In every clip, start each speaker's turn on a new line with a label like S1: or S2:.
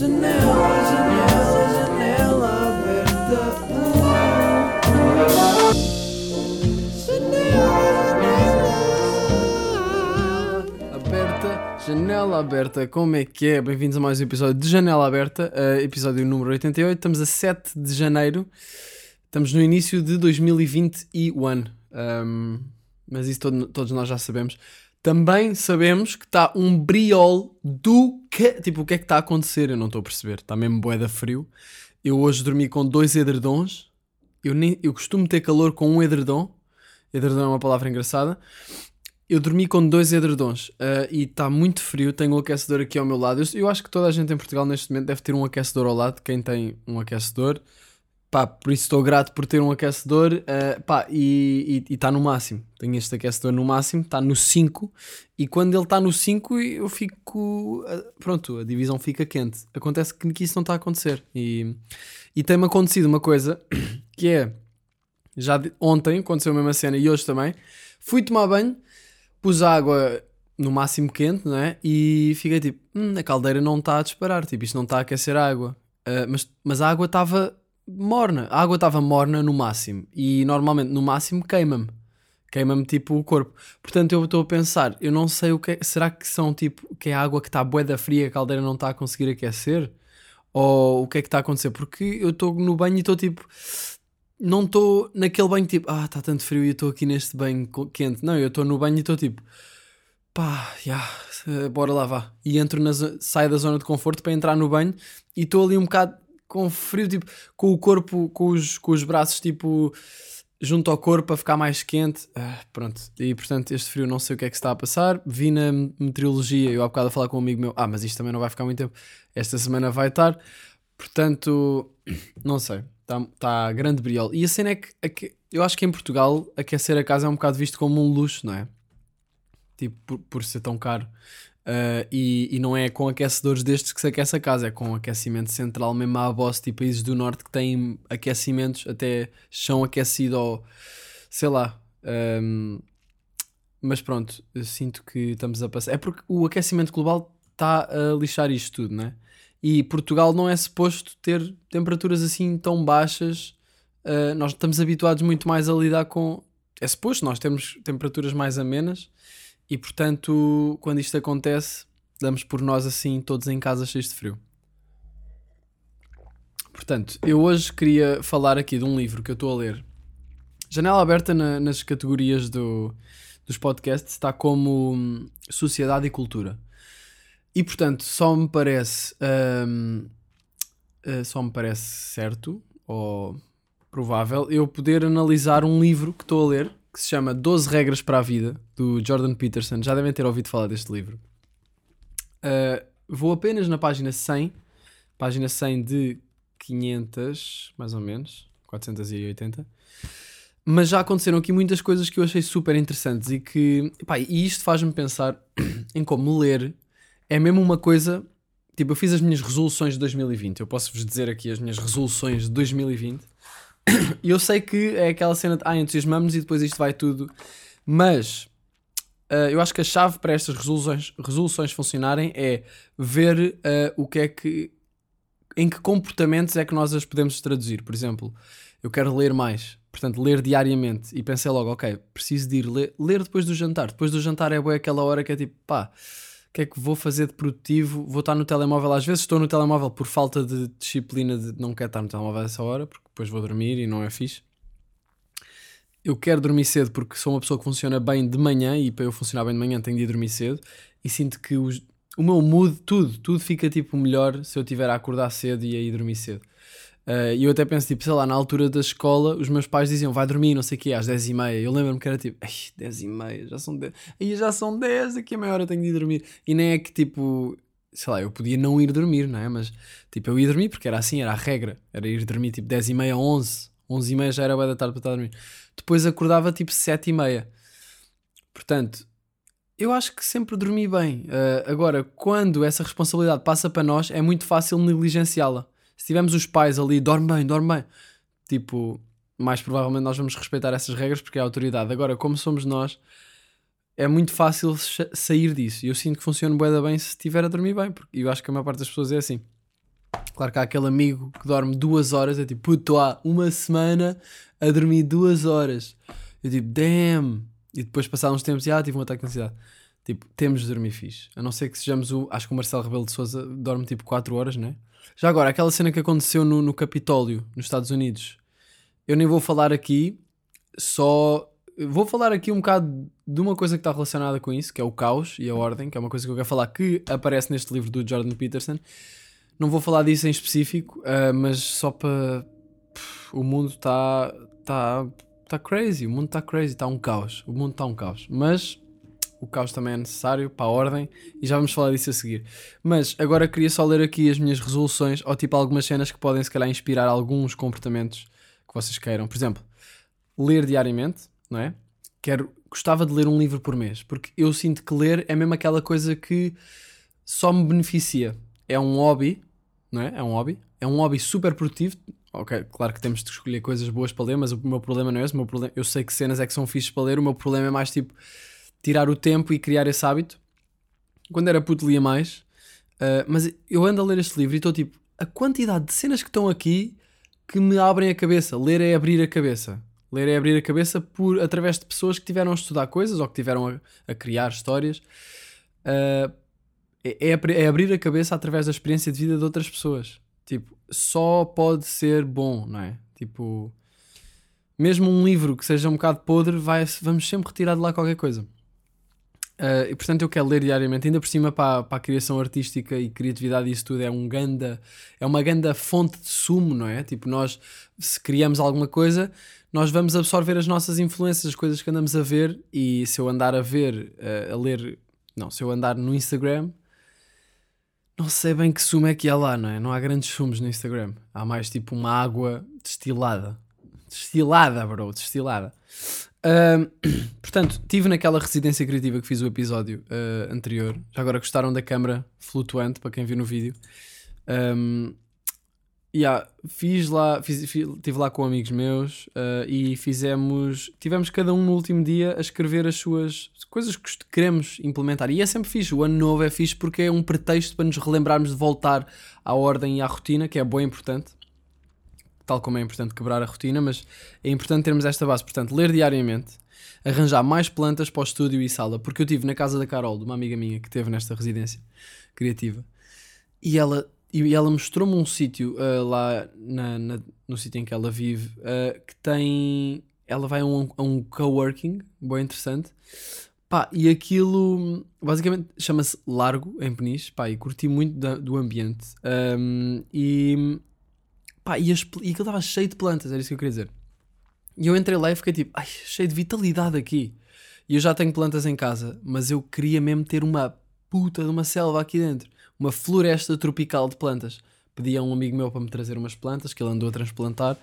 S1: Janela, janela, janela aberta. Janela aberta. Janela aberta, como é que é? Bem-vindos a mais um episódio de Janela Aberta, uh, episódio número 88. Estamos a 7 de janeiro, estamos no início de 2021. Um, mas isso todo- todos nós já sabemos. Também sabemos que está um briol do que. Tipo, o que é que está a acontecer? Eu não estou a perceber. Está mesmo boeda frio. Eu hoje dormi com dois edredons. Eu, nem, eu costumo ter calor com um edredom. Edredom é uma palavra engraçada. Eu dormi com dois edredons ah, e está muito frio. Tenho um aquecedor aqui ao meu lado. Eu, eu acho que toda a gente em Portugal neste momento deve ter um aquecedor ao lado. Quem tem um aquecedor, pá, por isso estou grato por ter um aquecedor. ah, pá, e está no máximo. Tenho este aquecedor no máximo, está no 5. E quando ele está no 5, eu fico. ah, Pronto, a divisão fica quente. Acontece que, que isso não está a acontecer. E, e tem-me acontecido uma coisa que é. Já de- ontem aconteceu a mesma cena e hoje também. Fui tomar banho, pus água no máximo quente, não é? E fiquei tipo, hum, a caldeira não está a disparar, tipo, isto não está a aquecer a água. Ah, mas, mas a água estava morna, a água estava morna no máximo. E normalmente no máximo queima-me. Queima-me tipo o corpo. Portanto, eu estou a pensar, eu não sei o que é, será que são tipo, que é a água que está bué da fria, a caldeira não está a conseguir aquecer? Ou o que é que está a acontecer? Porque eu estou no banho e estou tipo, não estou naquele banho tipo, ah, está tanto frio e eu estou aqui neste banho quente. Não, eu estou no banho e estou tipo, pá, já, eh, bora lá vá. E entro na saio da zona de conforto para entrar no banho e estou ali um bocado com frio, tipo, com o corpo, com os, com os braços tipo junto ao corpo para ficar mais quente. Ah, pronto, e portanto este frio não sei o que é que está a passar. Vi na meteorologia, eu há bocado a falar com um amigo meu, ah, mas isto também não vai ficar muito tempo. Esta semana vai estar. Portanto, não sei. Está tá grande briol. E a cena é que, aque- eu acho que em Portugal aquecer a casa é um bocado visto como um luxo, não é? Tipo, por, por ser tão caro. Ah, e, e não é com aquecedores destes que se aquece a casa, é com aquecimento central mesmo à boss, tipo países do norte que têm aquecimentos até chão aquecido ou sei lá. Ahm, mas pronto, sinto que estamos a passar. É porque o aquecimento global está a lixar isto tudo, não é? E Portugal não é suposto ter temperaturas assim tão baixas. Uh, nós estamos habituados muito mais a lidar com. É suposto, nós temos temperaturas mais amenas e, portanto, quando isto acontece, damos por nós assim, todos em casa cheios de frio. Portanto, eu hoje queria falar aqui de um livro que eu estou a ler. Janela aberta na- nas categorias do, dos podcasts está como hum, Sociedade e Cultura. E portanto, só me parece. hum, eh, só me parece certo ou provável eu poder analisar um livro que estou a ler que se chama 12 Regras para a Vida, do Jordan Peterson. Já devem ter ouvido falar deste livro. Uh, vou apenas na página 100, página 100 de 500, mais ou menos, 480. Mas já aconteceram aqui muitas coisas que eu achei super interessantes e que, pá, e isto faz-me pensar em como ler é mesmo uma coisa. Tipo, eu fiz as minhas resoluções de 2020. Eu posso vos dizer aqui as minhas resoluções de 2020. E eu sei que é aquela cena de ah, entusiasmamos e depois isto vai tudo. Mas ah, eu acho que a chave para estas resoluções, resoluções funcionarem é ver ah, o que é que. em que comportamentos é que nós as podemos traduzir. Por exemplo, eu quero ler mais, portanto, ler diariamente. E pensei logo, ok, preciso de ir ler, ler depois do jantar. Depois do jantar é boa aquela hora que é tipo, pá, o que é que vou fazer de produtivo? Vou estar no telemóvel. Às vezes estou no telemóvel por falta de disciplina de não quero estar no telemóvel a essa hora, porque depois vou dormir e não é fixe. Eu quero dormir cedo porque sou uma pessoa que funciona bem de manhã e para eu funcionar bem de manhã tenho de ir dormir cedo e sinto que os- o meu mood, tudo, tudo fica tipo melhor se eu tiver a acordar cedo e a ir dormir cedo. Ah, E eu até penso, tipo, sei lá, na altura da escola, os meus pais diziam, vai dormir, não sei o quê, às 10h30. Eu lembro-me que era tipo, ai, 10h30, já são 10. Aí já são 10, daqui a meia hora tenho de ir dormir. E nem é que, tipo, sei lá, eu podia não ir dormir, não é? Mas, tipo, eu ia dormir porque era assim, era a regra. Era ir dormir, tipo, 10h30, 11. 11h30 já era boa da tarde para estar a dormir. Depois acordava, tipo, 7h30. Portanto, eu acho que sempre dormi bem. Ah, agora, quando essa responsabilidade passa para nós, é muito fácil negligenciá-la. Se tivermos os pais ali, dorme bem, dorme bem. Tipo, mais provavelmente nós vamos respeitar essas regras porque é a autoridade. Agora, como somos nós, é muito fácil sa- sair disso. E eu sinto que funciona bué bem se estiver a dormir bem. Porque eu acho que a maior parte das pessoas é assim. Claro que há aquele amigo que dorme duas horas, é tipo, puto, há uma semana a dormir duas horas. Eu tipo, damn. E depois passar uns tempos, e ah, tive um ataque de ansiedade. Tipo, temos de dormir fixe. A não ser que sejamos o. Acho que o Marcelo Rebelo de Souza dorme tipo 4 horas, né? Já agora, aquela cena que aconteceu no, no Capitólio, nos Estados Unidos, eu nem vou falar aqui, só. Vou falar aqui um bocado de uma coisa que está relacionada com isso, que é o caos e a ordem, que é uma coisa que eu quero falar que aparece neste livro do Jordan Peterson. Não vou falar disso em específico, uh, mas só para. O mundo está. Está tá crazy, o mundo está crazy, está um caos. O mundo está um caos. Mas o caos também é necessário para a ordem e já vamos falar disso a seguir. Mas agora queria só ler aqui as minhas resoluções ou tipo algumas cenas que podem se calhar inspirar alguns comportamentos que vocês queiram. Por exemplo, ler diariamente, não é? Quero, gostava de ler um livro por mês, porque eu sinto que ler é mesmo aquela coisa que só me beneficia. É um hobby, não é? É um hobby. É um hobby super produtivo. Ok, claro que temos de escolher coisas boas para ler, mas o meu problema não é esse. O meu problema, eu sei que cenas é que são fixes para ler, o meu problema é mais tipo tirar o tempo e criar esse hábito. Quando era puto lia mais, uh, mas eu ando a ler este livro e estou tipo, a quantidade de cenas que estão aqui que me abrem a cabeça. Ler é abrir a cabeça. Ler é abrir a cabeça por, através de pessoas que tiveram a estudar coisas ou que tiveram a, a criar histórias. Uh, é, é, abrir a cabeça através da experiência de vida de outras pessoas. Tipo, só pode ser bom, não é? Tipo, mesmo um livro que seja um bocado podre, vai, vamos sempre retirar de lá qualquer coisa. Uh, e portanto eu quero ler diariamente, ainda por cima para, para a criação artística e criatividade isso tudo é um ganda, é uma ganda fonte de sumo, não é? Tipo, nós se criamos alguma coisa, nós vamos absorver as nossas influências, as coisas que andamos a ver, e se eu andar a ver, uh, a ler, não, se eu andar no Instagram, não sei bem que sumo é que há lá, não é? Não há grandes sumos no Instagram. Há mais tipo uma água destilada. Destilada, bro, destilada. Portanto, estive naquela residência criativa que fiz o episódio uh, anterior. Já agora gostaram da câmara flutuante, para quem viu no vídeo. Um, yeah, fiz lá, fiz, fiz, estive lá com amigos meus uh, e fizemos, tivemos cada um no último dia a escrever as suas coisas que queremos implementar. E é sempre fixe, o ano novo é fixe porque é um pretexto para nos relembrarmos de voltar à ordem e à rotina, que é bem importante tal como é importante quebrar a rotina, mas é importante termos esta base. Portanto, ler diariamente, arranjar mais plantas para o estúdio e sala, porque eu tive na casa da Carol, de uma amiga minha que teve nesta residência criativa, e ela, e ela mostrou-me um sítio uh, lá na, na, no sítio em que ela vive uh, que tem. Ela vai a um, a um coworking, bem interessante. Pá, e aquilo basicamente chama-se Largo em Peniche, pá, e curti muito da, do ambiente. Um, e Pá, e, as, e aquilo estava cheio de plantas, era isso que eu queria dizer. E eu entrei lá e fiquei tipo, ai, cheio de vitalidade aqui. E eu já tenho plantas em casa, mas eu queria mesmo ter uma puta de uma selva aqui dentro. Uma floresta tropical de plantas. Pedi a um amigo meu para me trazer umas plantas, que ele andou a transplantar.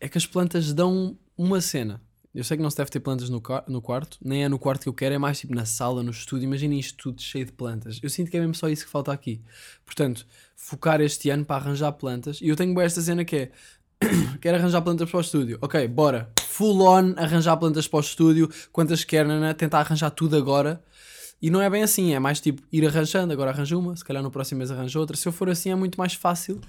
S1: É que as plantas dão uma cena. Eu sei que não se deve ter plantas no, no quarto, nem é no quarto que eu quero, é mais tipo na sala, no estúdio. Imaginem isto tudo cheio de plantas. Eu sinto que é mesmo só isso que falta aqui. Portanto, focar este ano para arranjar plantas. E eu tenho esta cena que é: quero arranjar plantas para o estúdio. Ok, bora. Full on arranjar plantas para o estúdio. Quantas quer, né? tentar arranjar tudo agora. E não é bem assim, é mais tipo ir arranjando. Agora arranjo uma, se calhar no próximo mês arranjo outra. Se eu for assim, é muito mais fácil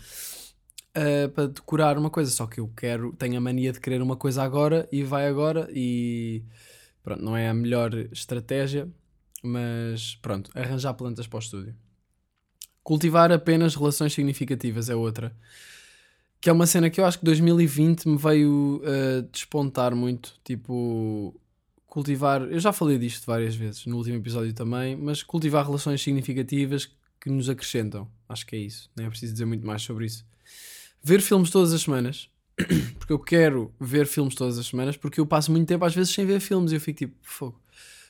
S1: uh, para decorar uma coisa. Só que eu quero, tenho a mania de querer uma coisa agora e vai agora e pronto, não é a melhor estratégia, mas pronto, arranjar plantas para o estúdio. Cultivar apenas relações significativas é outra. Que é uma cena que eu acho que 2020 me veio uh, despontar muito. Tipo, cultivar. Eu já falei disto várias vezes no último episódio também, mas cultivar relações significativas que nos acrescentam. Acho que é isso. Nem é preciso dizer muito mais sobre isso ver filmes todas as semanas, porque eu quero ver filmes todas as semanas, porque eu passo muito tempo às vezes sem ver filmes e eu fico tipo, fogo.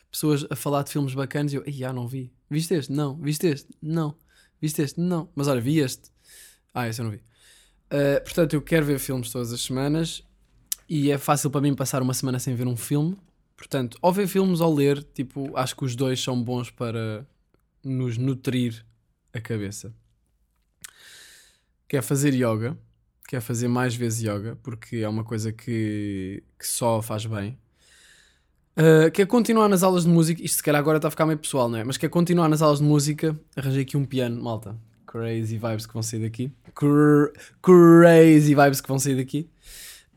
S1: Pessoas a falar de filmes bacanas e eu, já não vi. Viste este? Não. Viste este? Não. Viste este? Não. Mas olha, vi este. Ah, esse eu não vi. Uh, portanto, eu quero ver filmes todas as semanas e é fácil para mim passar uma semana sem ver um filme. Portanto, ou ver filmes ou ler, tipo, acho que os dois são bons para nos nutrir a cabeça. Quer fazer yoga quer fazer mais vezes yoga, porque é uma coisa que, que só faz bem. Uh, quer continuar nas aulas de música, isto se calhar agora está a ficar meio pessoal, não é? Mas quer continuar nas aulas de música, arranjei aqui um piano, malta. Crazy vibes que vão sair daqui. Cr crazy vibes que vão sair daqui.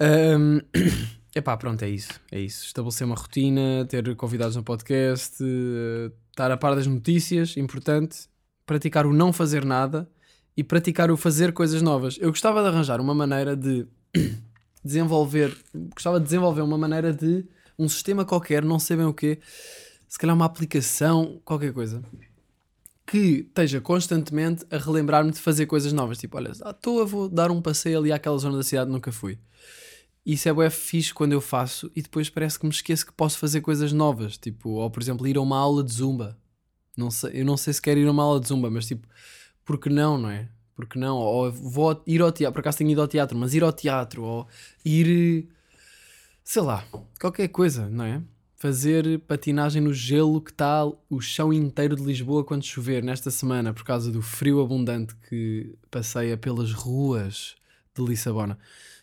S1: Um, epá, pronto, é isso. É isso. Estabelecer uma rotina, ter convidados no podcast, uh, estar a par das notícias, importante. Praticar o não fazer nada e praticar o fazer coisas novas. Eu gostava de arranjar uma maneira de desenvolver, gostava de desenvolver uma maneira de um sistema qualquer, não sei bem o quê, se calhar uma aplicação, qualquer coisa, que esteja constantemente a relembrar-me de fazer coisas novas. Tipo, olha, à toa vou dar um passeio ali àquela zona da cidade nunca fui. Isso é bué fixe quando eu faço e depois parece que me esqueço que posso fazer coisas novas. Tipo, ou por exemplo, ir a uma aula de zumba. Não sei, eu não sei se quero ir a uma aula de zumba, mas tipo, porque não, não é? Porque não? Ou vou ir ao teatro, por acaso tenho ido ao teatro, mas ir ao teatro, ou ir, sei lá, qualquer coisa, não é? Fazer patinagem no gelo que está o chão inteiro de Lisboa quando chover nesta semana, por causa do frio abundante que passeia pelas ruas de Lissabona.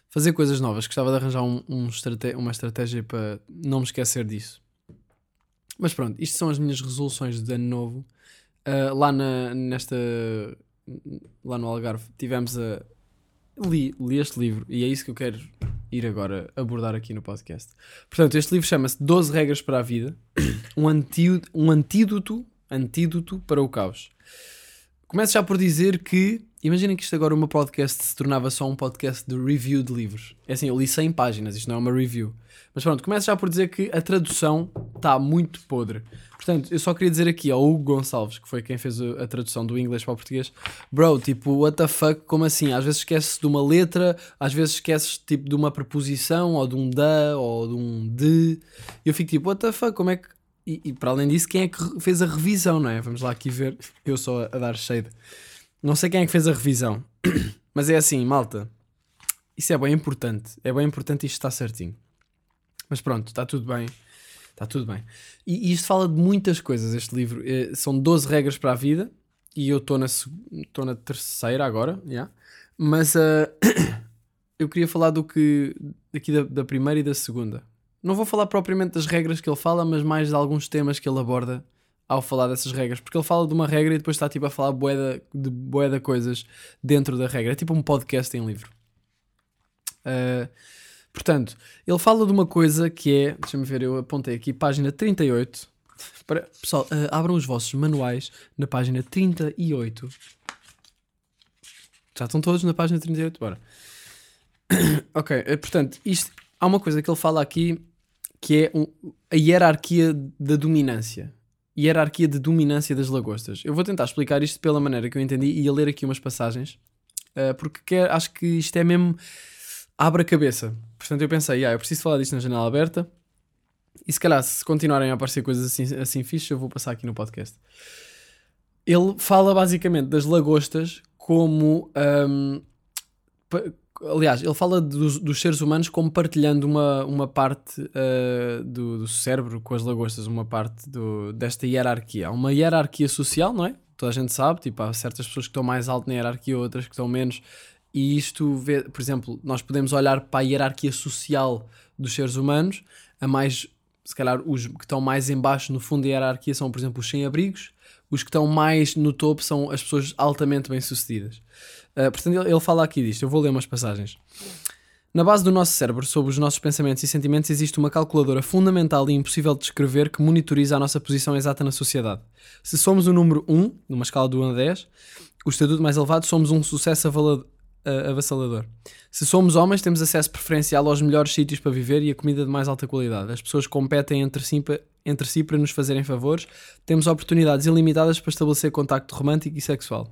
S1: Fazer coisas novas, gostava de arranjar um, um estrate uma estratégia para não me esquecer disso. Mas pronto, isto são as minhas resoluções de ano novo. Uh, lá na, nesta lá no Algarve tivemos a li, li este livro e é isso que eu quero ir agora abordar aqui no podcast. Portanto, este livro chama-se 12 regras para a vida, um, antídoto, um antídoto, antídoto para o caos. Começo já por dizer que imaginem que isto agora meu podcast se tornava só um podcast de review de livros. É assim, eu li 100 páginas, isto não é uma review. Mas pronto, começo já por dizer que a tradução está muito podre. Portanto, eu só queria dizer aqui ao Hugo Gonçalves, que foi quem fez a tradução do inglês para o português, bro, tipo, what the fuck, como assim? Às vezes esqueces de uma letra, às vezes esqueces tipo de uma preposição, ou de um da, ou de um de. E eu fico tipo, what the fuck, como é que. E, e, para além disso, quem é que fez a revisão, não é? Vamos lá aqui ver, eu só a dar shade. Não sei quem é que fez a revisão, mas é assim, malta. Isso é bem importante, é bem importante isto estar certinho. Mas pronto, está tudo bem. Está tudo bem. E, e, isto fala de muitas coisas, este livro. É, são 12 regras para a vida. E eu estou na, na terceira agora, yeah. mas uh, eu queria falar do que aqui da, da, primeira e da segunda. Não vou falar propriamente das regras que ele fala, mas mais de alguns temas que ele aborda ao falar dessas regras. Porque ele fala de uma regra e depois está tipo a falar boeda, de boeda coisas dentro da regra. É tipo um podcast em livro. Uh, Portanto, ele fala de uma coisa que é, deixa-me ver, eu apontei aqui, página 38. Para, pessoal, uh, abram os vossos manuais na página 38. Já estão todos na página 38, bora. ok, uh, portanto, isto, há uma coisa que ele fala aqui que é um, a hierarquia da dominância. Hierarquia de dominância das lagostas. Eu vou tentar explicar isto pela maneira que eu entendi e a ler aqui umas passagens, uh, porque quer, acho que isto é mesmo abre a cabeça. Portanto, eu pensei, ah, eu preciso falar disto na janela aberta. E se calhar, se continuarem a aparecer coisas assim, assim fixas, eu vou passar aqui no podcast. Ele fala basicamente das lagostas como. Um, aliás, ele fala dos, dos, seres humanos como partilhando uma, uma parte uh, do, do, cérebro com as lagostas, uma parte do, desta hierarquia. Há uma hierarquia social, não é? Toda a gente sabe, tipo, há certas pessoas que estão mais alto na hierarquia, outras que estão menos. E isto, vê, por exemplo, nós podemos olhar para a hierarquia social dos seres humanos, a mais, se calhar, os que estão mais embaixo no fundo da hierarquia são, por exemplo, os sem-abrigos, os que estão mais no topo são as pessoas altamente bem-sucedidas. Uh, portanto, ele, ele fala aqui disto, eu vou ler umas passagens. Na base do nosso cérebro, sobre os nossos pensamentos e sentimentos, existe uma calculadora fundamental e impossível de descrever que monitoriza a nossa posição exata na sociedade. Se somos o número 1, numa escala de 1 a 10, o estatuto mais elevado, somos um sucesso uh, avassalador. Se somos homens, temos acesso preferencial aos melhores sítios para viver e a comida de mais alta qualidade. As pessoas competem entre si, entre si para nos fazerem favores. Temos oportunidades ilimitadas para estabelecer contacto romântico e sexual.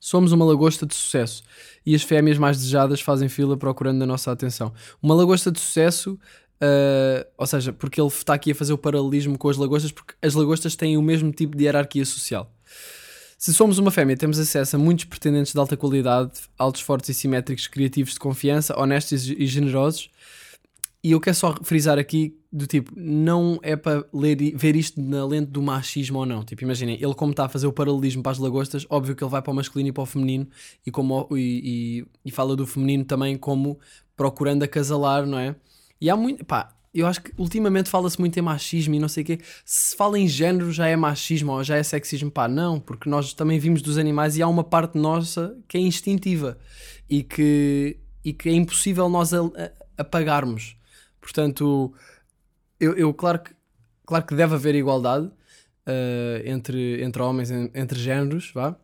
S1: Somos uma lagosta de sucesso e as fêmeas mais desejadas fazem fila procurando a nossa atenção. Uma lagosta de sucesso, uh, ou seja, porque ele está aqui a fazer o paralelismo com as lagostas, porque as lagostas têm o mesmo tipo de hierarquia social. Se somos uma fêmea, temos acesso a muitos pretendentes de alta qualidade, altos, fortes e simétricos, criativos de confiança, honestos e generosos. E eu quero só frisar aqui do tipo, não é para ler, ver isto na lente do machismo ou não. Tipo, imaginem, ele como está a fazer o paralelismo para as lagostas, óbvio que ele vai para o masculino e para o feminino e, como, e, e, e fala do feminino também como procurando acasalar, não é? E há muito, pá, eu acho que ultimamente fala-se muito em machismo e não sei o quê. Se fala em género já é machismo ou já é sexismo. Pá, não, porque nós também vimos dos animais e há uma parte nossa que é instintiva e que, e que é impossível nós apagarmos. Portanto, eu, eu, claro, que, claro que deve haver igualdade uh, entre, entre homens, entre géneros, vá.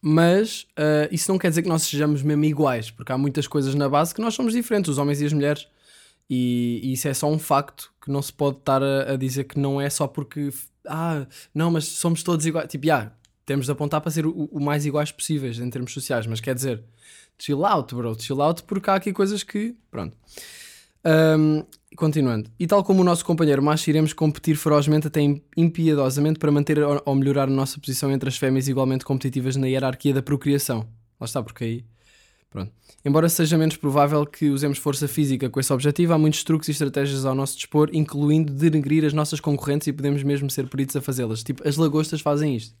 S1: Mas uh, isso não quer dizer que nós sejamos mesmo iguais, porque há muitas coisas na base que nós somos diferentes, os homens e as mulheres. E, e isso é só um facto que não se pode estar a, a, dizer que não é só porque, ah, não, mas somos todos iguais. Tipo, já, yeah, temos de apontar para ser o, o, mais iguais possíveis em termos sociais, mas quer dizer, chill out, bro, chill out, porque há aqui coisas que, pronto. Um, continuando, e tal como o nosso companheiro macho, iremos competir ferozmente, até impiedosamente, para manter ou melhorar a nossa posição entre as fêmeas igualmente competitivas na hierarquia da procriação. Lá está, porque aí Pronto. Embora seja menos provável que usemos força física com esse objetivo, há muitos truques e estratégias ao nosso dispor, incluindo denegrir as nossas concorrentes e podemos mesmo ser peritos a fazê-las. Tipo, as lagostas fazem isto.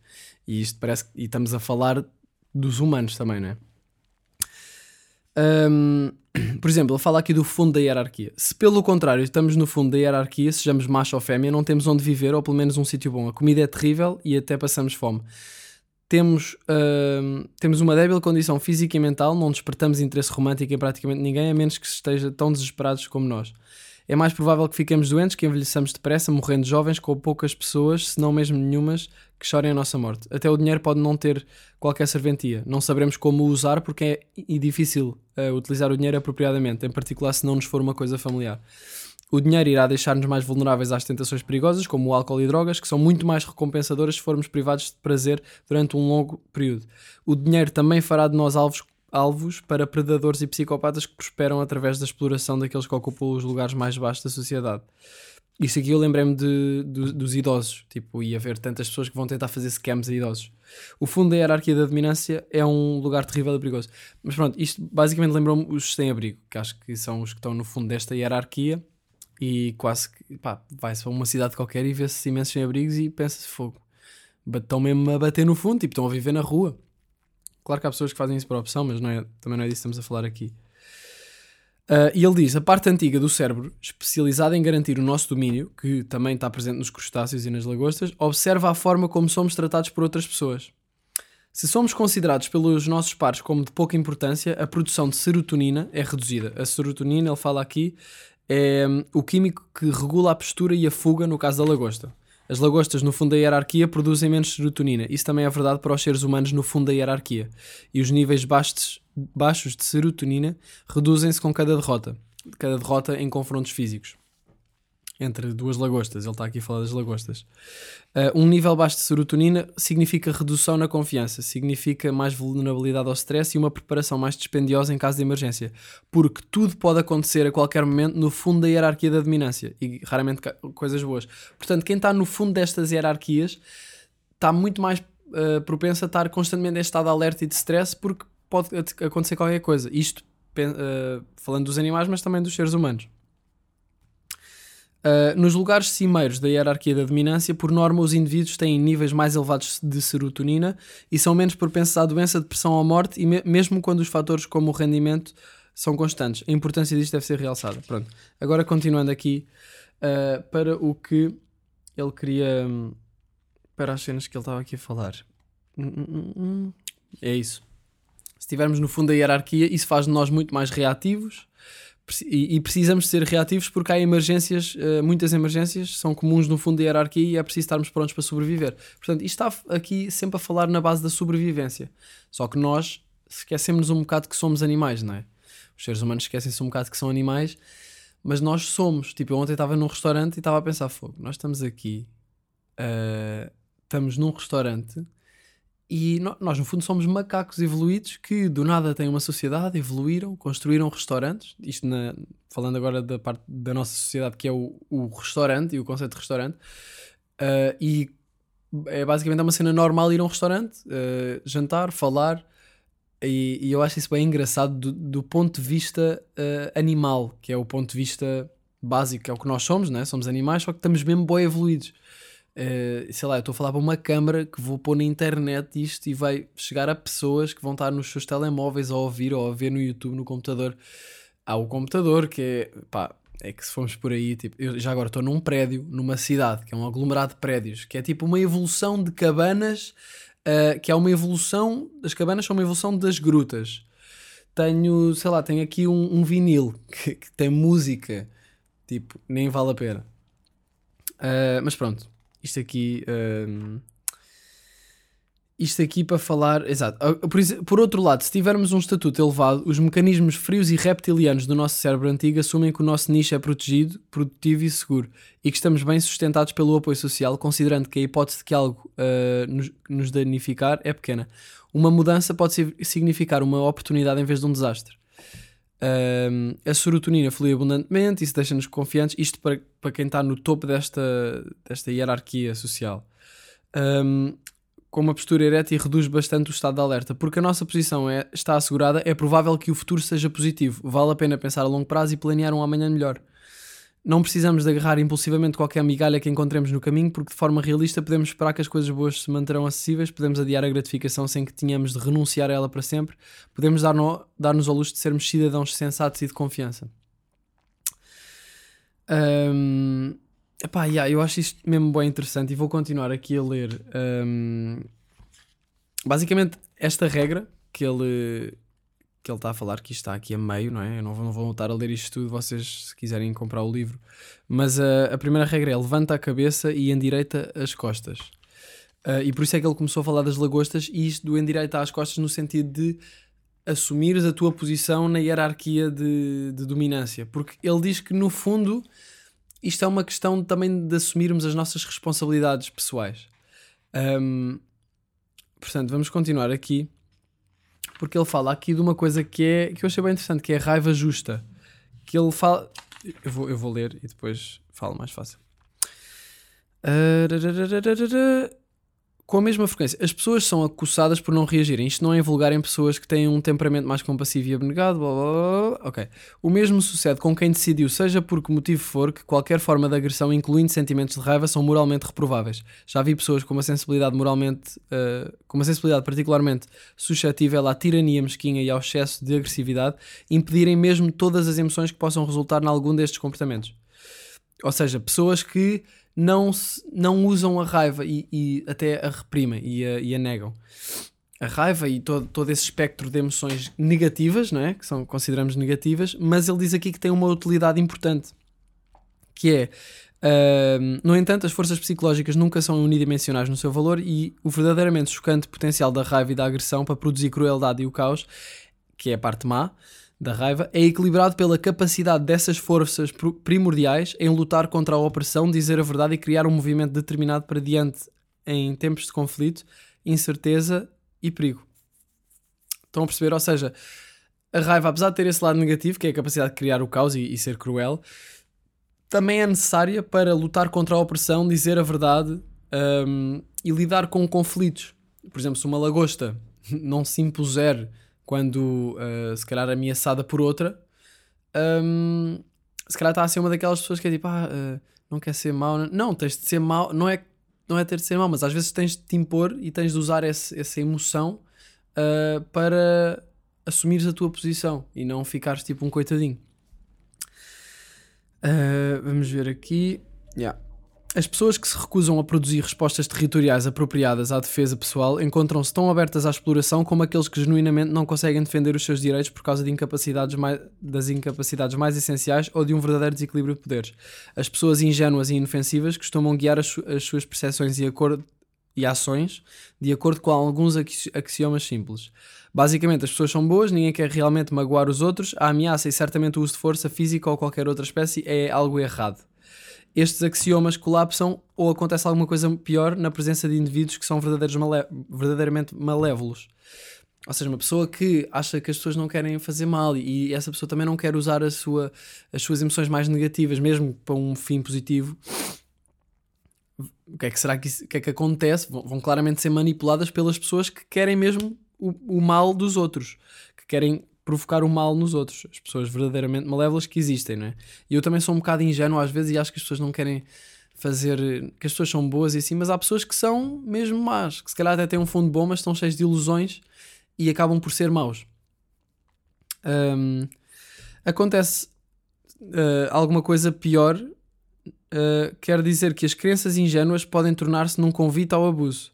S1: E isto parece e estamos a falar dos humanos também, não é? Um, por exemplo, ele fala aqui do fundo da hierarquia. Se pelo contrário estamos no fundo da hierarquia, sejamos macho ou fêmea, não temos onde viver ou pelo menos um sítio bom. A comida é terrível e até passamos fome temos, uh, temos uma débil condição física e mental, não despertamos interesse romântico em praticamente ninguém, a menos que esteja tão desesperados como nós. É mais provável que fiquemos doentes, que envelheçamos depressa, morrendo jovens, com poucas pessoas, se não mesmo nenhumas, que chorem a nossa morte. Até o dinheiro pode não ter qualquer serventia. Não saberemos como o usar porque é difícil uh, utilizar o dinheiro apropriadamente, em particular se não nos for uma coisa familiar. O dinheiro irá deixar-nos mais vulneráveis às tentações perigosas, como o álcool e drogas, que são muito mais recompensadoras se formos privados de prazer durante um longo período. O dinheiro também fará de nós alvos, alvos para predadores e psicopatas que prosperam através da exploração daqueles que ocupam os lugares mais baixos da sociedade. Isso aqui eu lembrei-me de, de, dos idosos, tipo, ia haver tantas pessoas que vão tentar fazer scams a idosos. O fundo da hierarquia da dominância é um lugar terrível e perigoso. Mas pronto, isto basicamente lembrou-me os sem-abrigo, que acho que são os que estão no fundo desta hierarquia e quase que, pá, vai-se para uma cidade qualquer e vê-se imensos sem-abrigos e pensa-se fogo. Estão mesmo a bater no fundo, tipo, estão a viver na rua. Claro que há pessoas que fazem isso por opção, mas não é, também não é disso que estamos a falar aqui. Uh, e ele diz: a parte antiga do cérebro, especializada em garantir o nosso domínio, que também está presente nos crustáceos e nas lagostas, observa a forma como somos tratados por outras pessoas. Se somos considerados pelos nossos pares como de pouca importância, a produção de serotonina é reduzida. A serotonina, ele fala aqui, é hum, o químico que regula a postura e a fuga no caso da lagosta. As lagostas, no fundo da hierarquia, produzem menos serotonina. Isso também é verdade para os seres humanos no fundo da hierarquia. E os níveis baixos, baixos de serotonina reduzem-se com cada derrota. Cada derrota em confrontos físicos entre duas lagostas. Ele está aqui a falar das lagostas. Uh, um nível baixo de serotonina significa redução na confiança, significa mais vulnerabilidade ao stress e uma preparação mais dispendiosa em caso de emergência. Porque tudo pode acontecer a qualquer momento no fundo da hierarquia da dominância e raramente coisas boas. Portanto, quem está no fundo destas hierarquias está muito mais uh, propenso a estar constantemente em estado de alerta e de stress porque pode acontecer qualquer coisa. Isto uh, falando dos animais, mas também dos seres humanos. Uh, nos lugares cimeiros da hierarquia da dominância, por norma, os indivíduos têm níveis mais elevados de serotonina e são menos propensos à doença, depressão ou morte, e me mesmo quando os fatores como o rendimento são constantes. A importância disto deve ser realçada. Pronto. Agora, continuando aqui uh, para o que ele queria. Um, para as cenas que ele estava aqui a falar. Hum, hum, hum, é isso. Se estivermos no fundo da hierarquia, isso faz de nós muito mais reativos e, precisamos ser reativos porque há emergências, uh, muitas emergências são comuns no fundo da hierarquia e é preciso estarmos prontos para sobreviver. Portanto, isto está aqui sempre a falar na base da sobrevivência. Só que nós esquecemos um bocado que somos animais, não é? Os seres humanos esquecem-se um bocado que são animais, mas nós somos. Tipo, eu ontem estava num restaurante e estava a pensar: fogo, nós estamos aqui, uh, estamos num restaurante e nós, no fundo, somos macacos evoluídos que do nada têm uma sociedade, evoluíram, construíram restaurantes. Isto, na, falando agora da parte da nossa sociedade, que é o, o restaurante e o conceito de restaurante. Uh, e é basicamente uma cena normal ir a um restaurante, uh, jantar, falar. E, e, eu acho isso bem engraçado do, do ponto de vista uh, animal, que é o ponto de vista básico, que é o que nós somos, né? somos animais, só que estamos mesmo bem evoluídos. Uh, sei lá, eu estou a falar para uma câmara que vou pôr na internet isto e vai chegar a pessoas que vão estar nos seus telemóveis a ouvir ou a ver no YouTube, no computador. Há o computador que é, pá, é que se formos por aí, tipo, eu já agora estou num prédio, numa cidade, que é um aglomerado de prédios, que é tipo uma evolução de cabanas, uh, que é uma evolução, as cabanas são uma evolução das grutas. Tenho, sei lá, tenho aqui um, um vinil que, que, tem música, tipo, nem vale a pena. Uh, mas pronto, isto aqui. Uh, isto aqui para falar. Exato. Ah, por, por, outro lado, se tivermos um estatuto elevado, os mecanismos frios e reptilianos do nosso cérebro antigo assumem que o nosso nicho é protegido, produtivo e seguro e que estamos bem sustentados pelo apoio social, considerando que a hipótese de que algo uh, nos, nos, danificar é pequena. Uma mudança pode significar uma oportunidade em vez de um desastre. Uh, a serotonina flui abundantemente, isso deixa-nos confiantes. Isto para, para quem está no topo desta, desta hierarquia social. Um, com uma postura ereta e reduz bastante o estado de alerta. Porque a nossa posição é, está assegurada, é provável que o futuro seja positivo. Vale a pena pensar a longo prazo e planear um amanhã melhor. Não precisamos de agarrar impulsivamente qualquer migalha que encontremos no caminho, porque de forma realista podemos esperar que as coisas boas se manterão acessíveis, podemos adiar a gratificação sem que tenhamos de renunciar a ela para sempre, podemos dar-nos dar ao luxo de sermos cidadãos sensatos e de confiança. Um, Epá, yeah, eu acho isto mesmo bem interessante e vou continuar aqui a ler. Um, basicamente, esta regra que ele que ele está a falar, que isto está aqui a meio, não é? Eu não vou, não vou voltar a ler isto tudo, vocês se quiserem comprar o livro. Mas a, a primeira regra é levanta a cabeça e endireita as costas. Uh, e por isso é que ele começou a falar das lagostas e isto do endireitar as costas no sentido de assumires a tua posição na hierarquia de, de dominância. Porque ele diz que no fundo isto é uma questão também de assumirmos as nossas responsabilidades pessoais. Um, portanto, vamos continuar aqui, porque ele fala aqui de uma coisa que, é, que eu achei bem interessante, que é a raiva justa. Que ele fala. Eu vou, eu vou ler e depois falo mais fácil. Uh, com a mesma frequência. As pessoas são acossadas por não reagirem. Isto não é vulgar em pessoas que têm um temperamento mais compassivo e abnegado. Blá, blá, blá. Ok. O mesmo sucede com quem decidiu, seja por que motivo for, que qualquer forma de agressão, incluindo sentimentos de raiva, são moralmente reprováveis. Já vi pessoas com uma sensibilidade moralmente, uh, com uma sensibilidade particularmente suscetível à tirania mesquinha e ao excesso de agressividade, impedirem mesmo todas as emoções que possam resultar em algum destes comportamentos. Ou seja, pessoas que não, não usam a raiva e, e até a reprimem e a, e a, negam. A raiva e todo, todo esse espectro de emoções negativas, não é? que são, consideramos negativas, mas ele diz aqui que tem uma utilidade importante, que é, uh, no entanto, as forças psicológicas nunca são unidimensionais no seu valor e o verdadeiramente chocante potencial da raiva e da agressão para produzir crueldade e o caos, que é a parte má, da raiva é equilibrado pela capacidade dessas forças primordiais em lutar contra a opressão, dizer a verdade e criar um movimento determinado para diante em tempos de conflito, incerteza e perigo. Estão a perceber? Ou seja, a raiva, apesar de ter esse lado negativo, que é a capacidade de criar o caos e, e ser cruel, também é necessária para lutar contra a opressão, dizer a verdade um, e lidar com conflitos. Por exemplo, se uma lagosta não se impuser quando uh, se calhar ameaçada por outra, um, se calhar está a ser uma daquelas pessoas que é tipo, ah, uh, não quer ser mau. Não, tens de ser mau, não é, não é ter de ser mau, mas às vezes tens de te impor e tens de usar esse, essa emoção uh, para assumires a tua posição e não ficares tipo um coitadinho. vamos ver aqui. Yeah. As pessoas que se recusam a produzir respostas territoriais apropriadas à defesa pessoal encontram-se tão abertas à exploração como aqueles que genuinamente não conseguem defender os seus direitos por causa de incapacidades mais, das incapacidades mais essenciais ou de um verdadeiro desequilíbrio de poderes. As pessoas ingênuas e inofensivas costumam guiar as, as suas percepções e, e ações de acordo com alguns axiomas simples. Basicamente, as pessoas são boas, ninguém quer realmente magoar os outros, a ameaça e certamente o uso de força física ou qualquer outra espécie é algo errado estes axiomas colapsam ou acontece alguma coisa pior na presença de indivíduos que são malé verdadeiramente malévolos. Ou seja, uma pessoa que acha que as pessoas não querem fazer mal e essa pessoa também não quer usar a sua, as suas emoções mais negativas, mesmo para um fim positivo. O que é que será que, isso, que, é que acontece? Vão, vão, claramente ser manipuladas pelas pessoas que querem mesmo o, o mal dos outros, que querem provocar o mal nos outros, as pessoas verdadeiramente malévolas que existem, não é? E eu também sou um bocado ingênuo às vezes e acho que as pessoas não querem fazer. que as pessoas são boas e assim, mas há pessoas que são mesmo más, que se calhar até têm um fundo bom, mas estão cheios de ilusões e acabam por ser maus. Um, acontece uh, alguma coisa pior, uh, quer dizer que as crenças ingênuas podem tornar-se num convite ao abuso.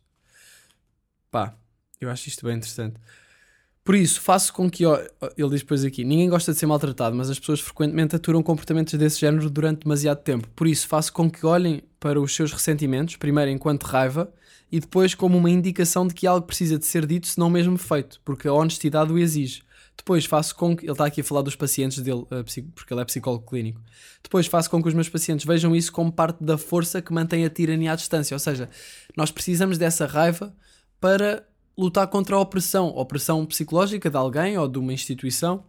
S1: Pá, eu acho isto bem interessante. Por isso, faço com que. Ele diz depois aqui: ninguém gosta de ser maltratado, mas as pessoas frequentemente aturam comportamentos desse género durante demasiado tempo. Por isso, faço com que olhem para os seus ressentimentos, primeiro enquanto raiva e depois como uma indicação de que algo precisa de ser dito, se não mesmo feito, porque a honestidade o exige. Depois faço com que. Ele está aqui a falar dos pacientes dele, eh, porque ele é psicólogo clínico. Depois faço com que os meus pacientes vejam isso como parte da força que mantém a tirania à distância. Ou seja, nós precisamos dessa raiva para lutar contra a opressão, opressão psicológica de alguém ou de uma instituição.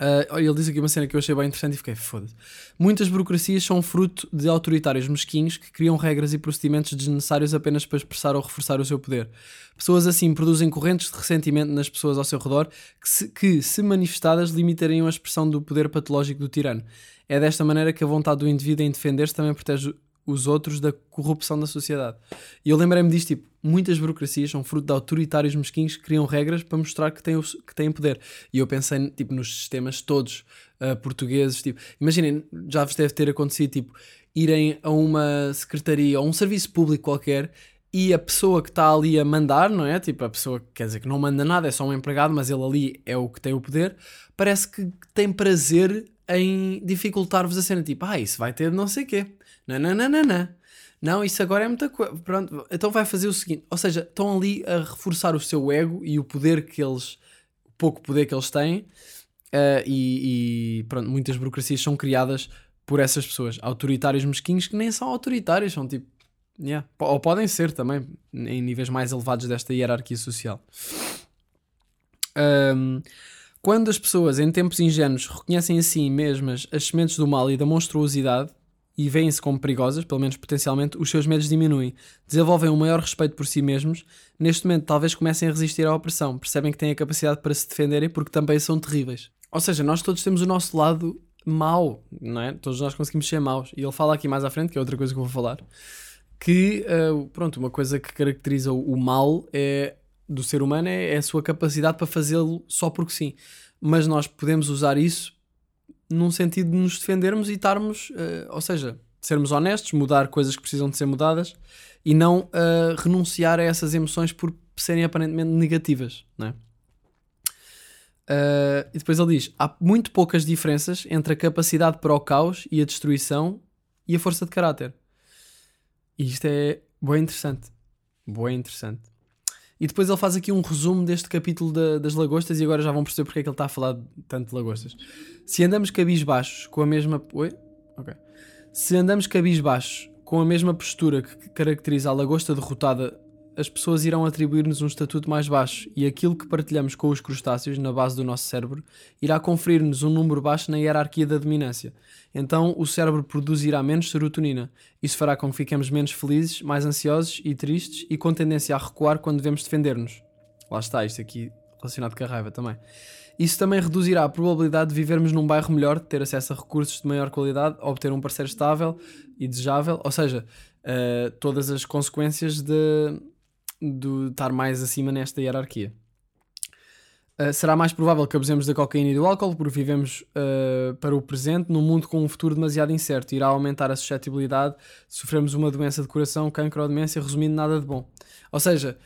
S1: Uh, ele diz aqui uma cena que eu achei bem interessante e fiquei foda-se. Muitas burocracias são fruto de autoritários mesquinhos que criam regras e procedimentos desnecessários apenas para expressar ou reforçar o seu poder. Pessoas assim produzem correntes de ressentimento nas pessoas ao seu redor que, se, que, se manifestadas, limitariam a expressão do poder patológico do tirano. É desta maneira que a vontade do indivíduo em defender-se também protege os outros da corrupção da sociedade. E eu lembrei-me disto, tipo, muitas burocracias são fruto de autoritários mesquinhos que criam regras para mostrar que têm, que têm poder. E eu pensei, tipo, nos sistemas todos uh, portugueses, tipo, imaginem, já vos deve ter acontecido, tipo, irem a uma secretaria ou um serviço público qualquer e a pessoa que está ali a mandar, não é? Tipo, a pessoa que quer dizer que não manda nada, é só um empregado, mas ele ali é o que tem o poder, parece que tem prazer em dificultar-vos a cena, tipo, ah, isso vai ter não sei o quê. Não, não, não, não, não. Não, isso agora é muita coisa. Pronto, então vai fazer o seguinte: ou seja, estão ali a reforçar o seu ego e o poder que eles, o pouco poder que eles têm, uh, e, e, pronto, muitas burocracias são criadas por essas pessoas, autoritários mesquinhos que nem são autoritários, são tipo. Yeah. Ou podem ser também, em níveis mais elevados desta hierarquia social. Um, quando as pessoas, em tempos ingênuos, reconhecem a si mesmas as sementes do mal e da monstruosidade, e veem-se como perigosas, pelo menos potencialmente, os seus medos diminuem, desenvolvem um maior respeito por si mesmos. Neste momento, talvez comecem a resistir à opressão, percebem que têm a capacidade para se defenderem porque também são terríveis. Ou seja, nós todos temos o nosso lado mau, não é? Todos nós conseguimos ser maus. E ele fala aqui mais à frente, que é outra coisa que eu vou falar, que, uh, pronto, uma coisa que caracteriza o, mal é, do ser humano é, é a sua capacidade para fazê-lo só porque sim. Mas nós podemos usar isso num sentido de nos defendermos e estarmos, uh, ou seja, sermos honestos, mudar coisas que precisam de ser mudadas e não uh, renunciar a essas emoções por serem aparentemente negativas, não é? Uh, e depois ele diz: há muito poucas diferenças entre a capacidade para o caos e a destruição e a força de caráter. E isto é bem interessante. Bem interessante. E depois ele faz aqui um resumo deste capítulo da, das lagostas e agora já vão perceber porque é que ele está a falar tanto de lagostas. Se andamos cabisbaixos com a mesma. Oi? Ok. Se andamos cabisbaixos com a mesma postura que caracteriza a lagosta derrotada as pessoas irão atribuir-nos um estatuto mais baixo e aquilo que partilhamos com os crustáceos na base do nosso cérebro irá conferir-nos um número baixo na hierarquia da dominância. Então o cérebro produzirá menos serotonina. Isso fará com que fiquemos menos felizes, mais ansiosos e tristes e com tendência a recuar quando devemos defender-nos. Lá está, isto aqui relacionado com a raiva também. Isso também reduzirá a probabilidade de vivermos num bairro melhor, de ter acesso a recursos de maior qualidade, obter um parceiro estável e desejável, ou seja, uh, todas as consequências de, de estar mais acima nesta hierarquia. Uh, será mais provável que abusemos da cocaína e do álcool porque vivemos uh, para o presente num mundo com um futuro demasiado incerto. Irá aumentar a suscetibilidade se sofremos uma doença de coração, cancro ou demência, resumindo nada de bom. Ou seja,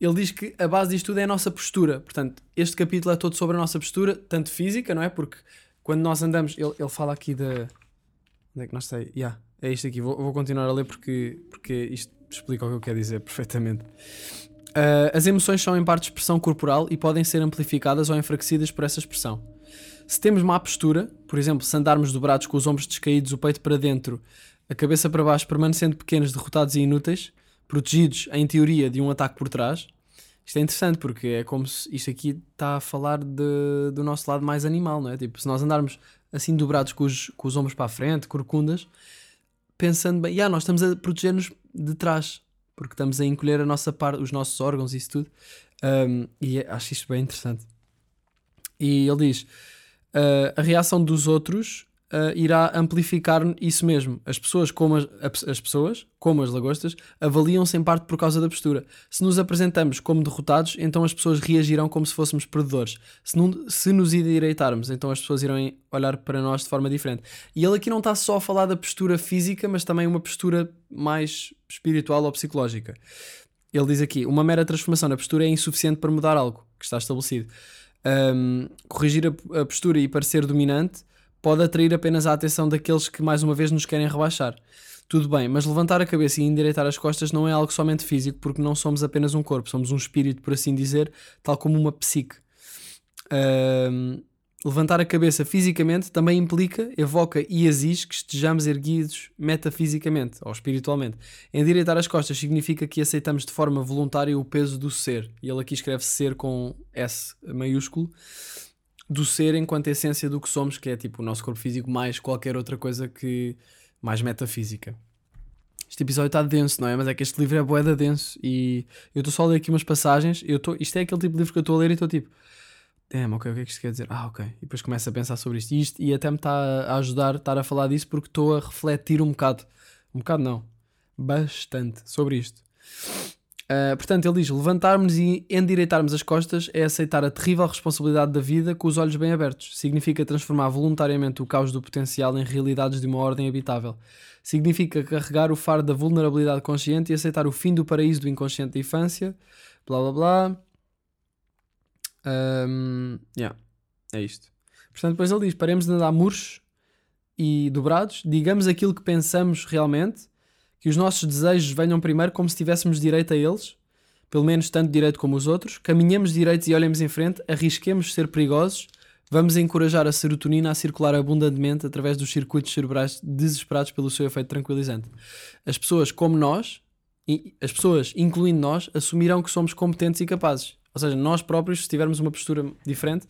S1: ele diz que a base disto tudo é a nossa postura. Portanto, este capítulo é todo sobre a nossa postura, tanto física, não é? Porque quando nós andamos, ele, ele fala aqui da. Onde é que nós está? Yeah, é isto aqui. Vou, vou continuar a ler porque, porque isto explica o que eu quero dizer perfeitamente. Uh, as emoções são em parte expressão corporal e podem ser amplificadas ou enfraquecidas por essa expressão. Se temos má postura, por exemplo, se andarmos dobrados com os ombros descaídos, o peito para dentro, a cabeça para baixo, permanecendo pequenos, derrotados e inúteis, protegidos, em teoria, de um ataque por trás, isto é interessante porque é como se isto aqui está a falar de, do nosso lado mais animal, não é? Tipo, se nós andarmos assim dobrados com os, com os ombros para a frente, corcundas, pensando bem, yeah, nós estamos a proteger-nos de trás, porque estamos a encolher a nossa parte, os nossos órgãos e isso tudo. Um, e é, acho isto bem interessante. E ele diz: uh, a reação dos outros uh, irá amplificar isso mesmo. As pessoas, como as, as pessoas, como as lagostas, avaliam-se em parte por causa da postura. Se nos apresentamos como derrotados, então as pessoas reagirão como se fôssemos perdedores. Se, não, se nos endireitarmos, então as pessoas irão olhar para nós de forma diferente. E ele aqui não está só a falar da postura física, mas também uma postura mais espiritual ou psicológica. Ele diz aqui: uma mera transformação na postura é insuficiente para mudar algo que está estabelecido. Um, corrigir a, a postura e parecer dominante pode atrair apenas a atenção daqueles que mais uma vez nos querem rebaixar. Tudo bem, mas levantar a cabeça e endireitar as costas não é algo somente físico, porque não somos apenas um corpo, somos um espírito, por assim dizer, tal como uma psique. Uh, levantar a cabeça fisicamente também implica, evoca e exige que estejamos erguidos metafisicamente ou espiritualmente. Endireitar as costas significa que aceitamos de forma voluntária o peso do ser. E ele aqui escreve ser com S maiúsculo do ser enquanto essência do que somos, que é tipo o nosso corpo físico, mais qualquer outra coisa que mais metafísica. Este episódio está denso, não é? Mas é que este livro é boeda denso e eu estou só a ler aqui umas passagens. Eu tô, isto é aquele tipo de livro que eu estou a ler e estou tipo, damn, ok, o que é que isto quer dizer? Ah, ok. E depois começo a pensar sobre isto. E, isto, e até me está a ajudar a estar a falar disso porque estou a refletir um bocado. Um bocado não. Bastante sobre isto. Uh, portanto, ele diz: levantarmos e endireitarmos as costas é aceitar a terrível responsabilidade da vida com os olhos bem abertos. Significa transformar voluntariamente o caos do potencial em realidades de uma ordem habitável. Significa carregar o fardo da vulnerabilidade consciente e aceitar o fim do paraíso do inconsciente da infância. Blá blá blá. Um, yeah, é isto. Portanto, depois ele diz: paremos de andar murchos e dobrados, digamos aquilo que pensamos realmente que os nossos desejos venham primeiro como se tivéssemos direito a eles, pelo menos tanto direito como os outros, caminhemos direitos e olhemos em frente, arrisquemos ser perigosos, vamos encorajar a serotonina a circular abundantemente através dos circuitos cerebrais desesperados pelo seu efeito tranquilizante. As pessoas como nós, as pessoas, incluindo nós, assumirão que somos competentes e capazes. Ou seja, nós próprios, se tivermos uma postura diferente,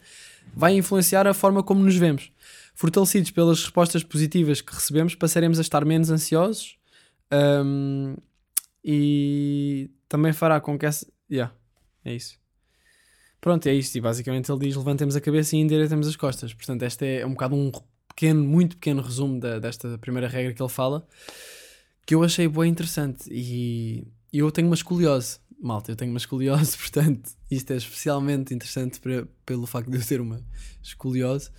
S1: vai influenciar a forma como nos vemos. Fortalecidos pelas respostas positivas que recebemos, passaremos a estar menos ansiosos, um, e também fará com que essa. Yeah, é isso. Pronto, é isto. E basicamente ele diz: levantemos a cabeça e endireitemos as costas. Portanto, este é um bocado um pequeno, muito pequeno resumo da, desta primeira regra que ele fala, que eu achei bem interessante. E eu tenho uma escoliose, malta, eu tenho uma escoliose, portanto, isto é especialmente interessante para, pelo facto de eu ter uma escoliose.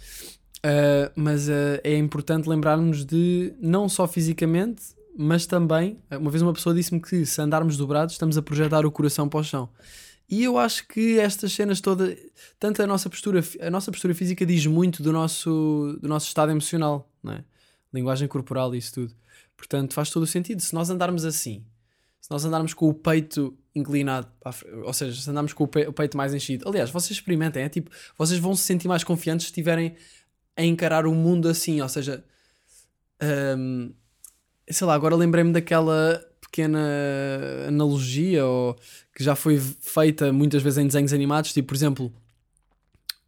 S1: Uh, mas uh, é importante lembrarmos de, não só fisicamente, mas também, uma vez uma pessoa disse-me que se andarmos dobrados estamos a projetar o coração para o chão. E eu acho que estas cenas todas, tanto a nossa postura, a nossa postura física diz muito do nosso, do nosso estado emocional, não é? Linguagem corporal e isso tudo. Portanto, faz todo o sentido. Se nós andarmos assim, se nós andarmos com o peito inclinado, ou seja, se andarmos com o, peito mais enchido, aliás, vocês experimentem, é tipo, vocês vão se sentir mais confiantes se estiverem a encarar o mundo assim, ou seja, um, sei lá, agora lembrei-me daquela pequena analogia ou, que já foi feita muitas vezes em desenhos animados, tipo, por exemplo,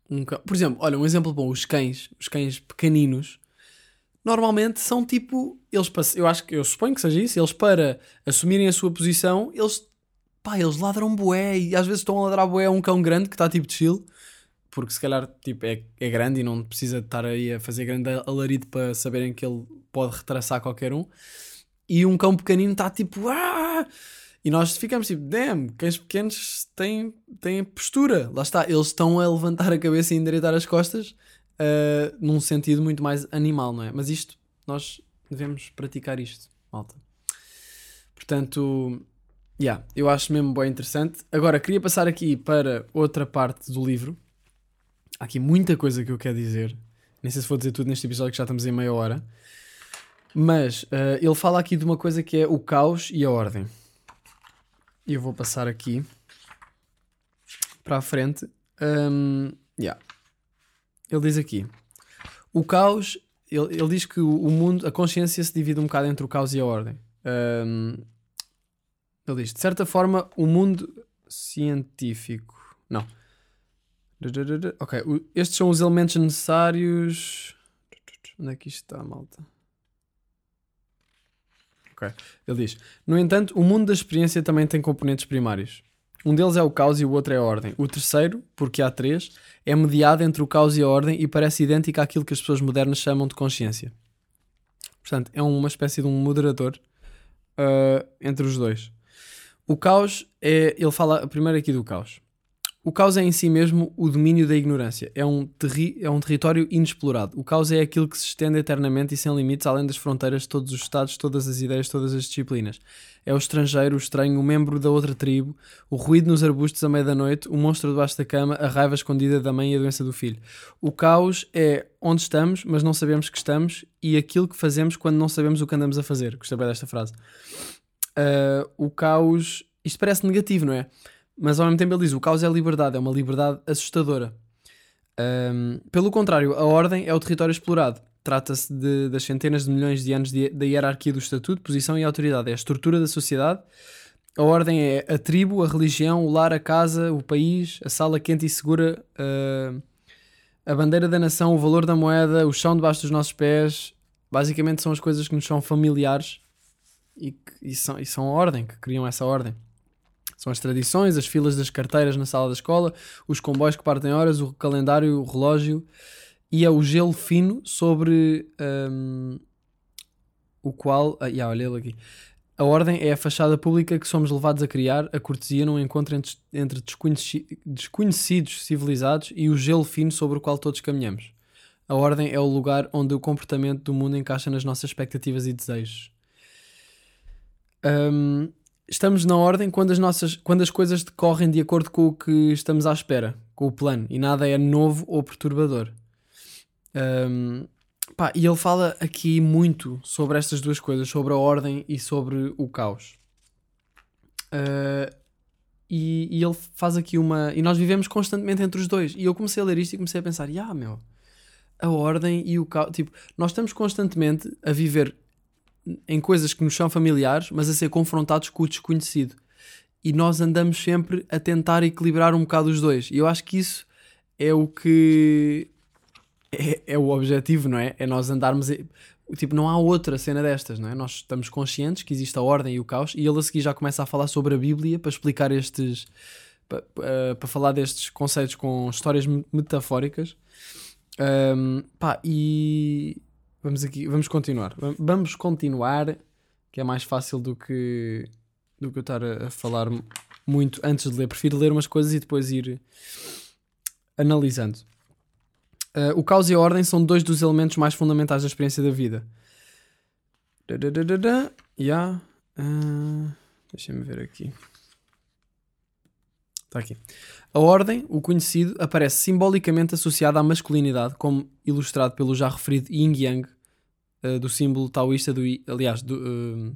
S1: um cão, por exemplo, olha, um exemplo bom, os cães, os cães pequeninos, normalmente são tipo, eles eu acho que eu suponho que seja isso, eles para assumirem a sua posição, eles pá, eles ladram bué e às vezes estão a ladrar bué a um cão grande que está tipo de chill, porque se calhar tipo, é, é grande e não precisa estar aí a fazer grande alarido para saberem que ele pode retraçar qualquer um. E um cão pequenino está tipo. Ah! E nós ficamos tipo, damn, cães pequenos têm, têm postura. Lá está, eles estão a levantar a cabeça e endireitar as costas uh, num sentido muito mais animal, não é? Mas isto, nós devemos praticar isto, malta. Portanto, yeah, eu acho mesmo bem interessante. Agora, queria passar aqui para outra parte do livro. Há aqui muita coisa que eu quero dizer. Nem sei se vou dizer tudo neste episódio que já estamos em meia hora. Mas uh, ele fala aqui de uma coisa que é o caos e a ordem. E eu vou passar aqui para a frente. Um, yeah. Ele diz aqui: o caos, ele, ele diz que o, mundo, a consciência se divide um bocado entre o caos e a ordem. Um, ele diz: de certa forma, o mundo científico. Não. Ok, estes são os elementos necessários. Onde é que isto está, malta? Ok. Ele diz: No entanto, o mundo da experiência também tem componentes primários. Um deles é o caos e o outro é a ordem. O terceiro, porque há três, é mediado entre o caos e a ordem e parece idêntico àquilo que as pessoas modernas chamam de consciência. Portanto, é uma espécie de um moderador uh, entre os dois. O caos é. Ele fala primeiro aqui do caos. O caos é em si mesmo o domínio da ignorância. É um, terri é um território inexplorado. O caos é aquilo que se estende eternamente e sem limites, além das fronteiras de todos os estados, todas as ideias, todas as disciplinas. É o estrangeiro, o estranho, o membro da outra tribo, o ruído nos arbustos à meia da noite, o monstro debaixo da cama, a raiva escondida da mãe e a doença do filho. O caos é onde estamos, mas não sabemos que estamos, e aquilo que fazemos quando não sabemos o que andamos a fazer. Gostei bem desta frase. Uh, o caos. Isto parece negativo, não é? Mas ao mesmo tempo ele diz: o caos é liberdade, é uma liberdade assustadora. Um, pelo contrário, a ordem é o território explorado. Trata-se das centenas de milhões de anos da hierarquia do estatuto, posição e autoridade. É a estrutura da sociedade. A ordem é a tribo, a religião, o lar, a casa, o país, a sala quente e segura, uh, a bandeira da nação, o valor da moeda, o chão debaixo dos nossos pés. Basicamente são as coisas que nos são familiares e, que, e, são, e são a ordem, que criam essa ordem. São as tradições, as filas das carteiras na sala da escola, os comboios que partem horas, o calendário, o relógio e é o gelo fino sobre um, o qual. Ah, yeah, olha ele aqui. A ordem é a fachada pública que somos levados a criar, a cortesia num encontro entre, entre desconhecidos civilizados e o gelo fino sobre o qual todos caminhamos. A ordem é o lugar onde o comportamento do mundo encaixa nas nossas expectativas e desejos. Um, estamos na ordem quando as, nossas, quando as coisas decorrem de acordo com o que estamos à espera, com o plano, e nada é novo ou perturbador. Um, pá, e ele fala aqui muito sobre estas duas coisas, sobre a ordem e sobre o caos. Uh, e, e, ele faz aqui uma. E nós vivemos constantemente entre os dois. E eu comecei a ler isto e comecei a pensar: ah, meu, a ordem e o caos. Tipo, nós estamos constantemente a viver em coisas que nos são familiares, mas a ser confrontados com o desconhecido. E nós andamos sempre a tentar equilibrar um bocado os dois. E eu acho que isso é o que é, é o objetivo, não é? É nós andarmos. Tipo, não há outra cena destas, não é? Nós estamos conscientes que existe a ordem e o caos, e ele a seguir já começa a falar sobre a Bíblia para explicar estes. para, uh, para falar destes conceitos com histórias metafóricas. Um, pá, e Vamos aqui, vamos continuar. Vamos continuar, que é mais fácil do que do que eu estar a, falar muito antes de ler. Prefiro ler umas coisas e depois ir analisando. Uh, o caos e a ordem são dois dos elementos mais fundamentais da experiência da vida. Yeah. Uh, Deixa-me ver aqui. Está aqui. A ordem, o conhecido, aparece simbolicamente associada à masculinidade, como ilustrado pelo já referido Yin Yang, uh, do símbolo taoísta do. Aliás, do, uh,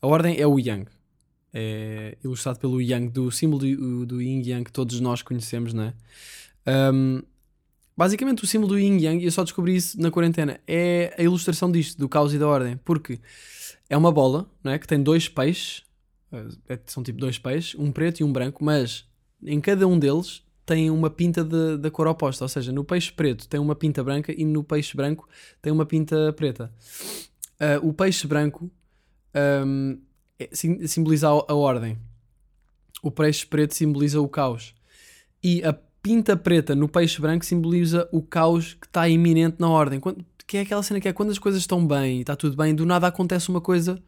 S1: a ordem é o Yang. É ilustrado pelo Yang, do símbolo do, do Yin Yang que todos nós conhecemos, não é? Um, basicamente, o símbolo do Yin Yang, eu só descobri isso na quarentena, é a ilustração disto, do caos e da ordem, porque é uma bola não é? que tem dois peixes são tipo dois peixes, um preto e um branco, mas em cada um deles tem uma pinta da cor oposta, ou seja, no peixe preto tem uma pinta branca e no peixe branco tem uma pinta preta. Uh, o peixe branco um, é, simboliza a, a, ordem, o peixe preto simboliza o caos, e a pinta preta no peixe branco simboliza o caos que está iminente na ordem. Quando, que é aquela cena que é quando as coisas estão bem e está tudo bem, do nada acontece uma coisa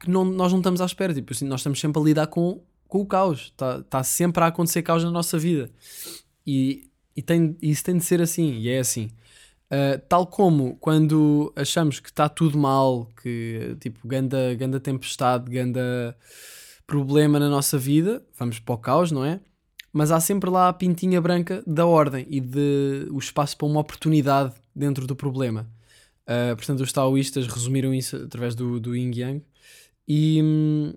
S1: que não, nós não estamos à espera. Tipo assim, nós estamos sempre a lidar com, com o caos. Está tá sempre a acontecer caos na nossa vida. E, e tem, isso tem de ser assim, e é assim. Uh, tal como quando achamos que está tudo mal, que tipo, ganda, ganda tempestade, ganda problema na nossa vida, vamos para o caos, não é? Mas há sempre lá a pintinha branca da ordem e de o espaço para uma oportunidade dentro do problema. Uh, portanto, os taoístas resumiram isso através do, do Yin Yang e,